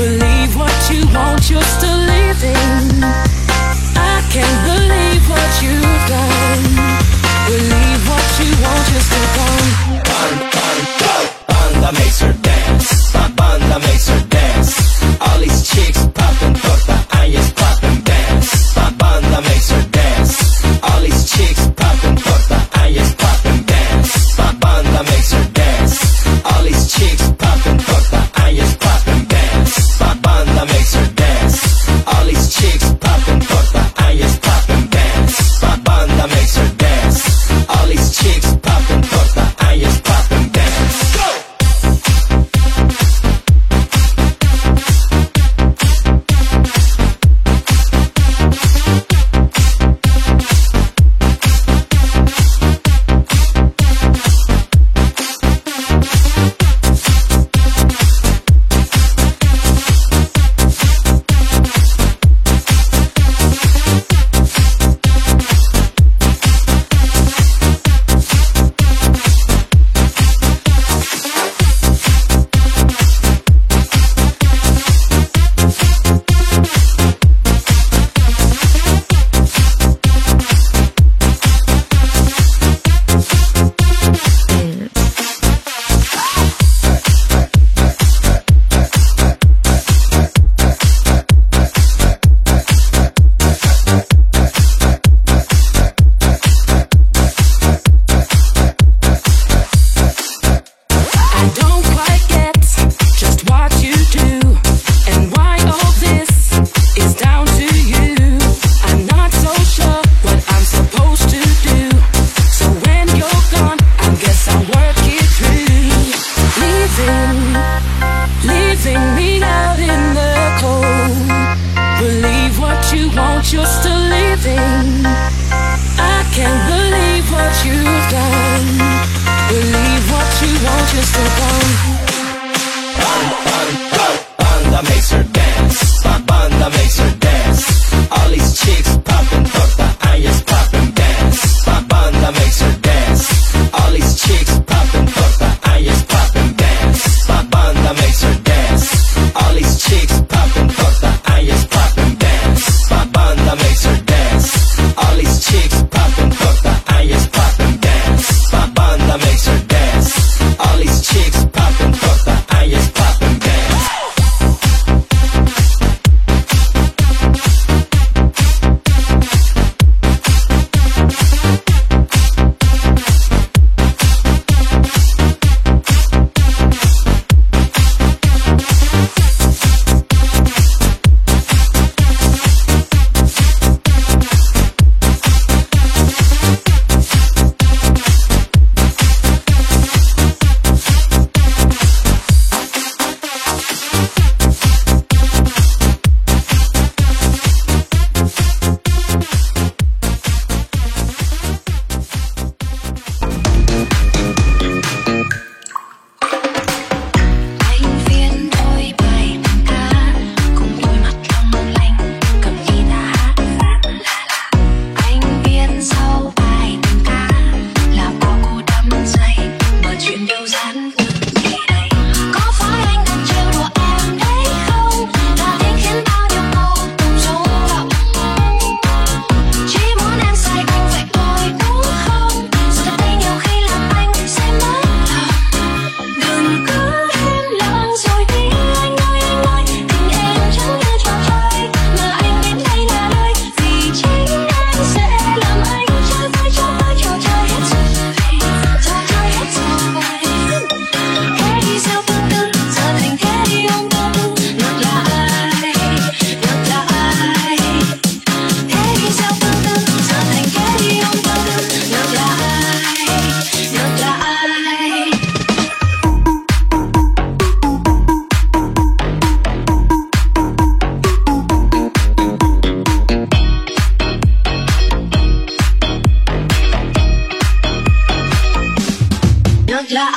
Leave what you want, you're still Sing me out in the cold. Believe what you want, you're still living. I can't believe what you've done. Believe what you want, you're still gone. Gak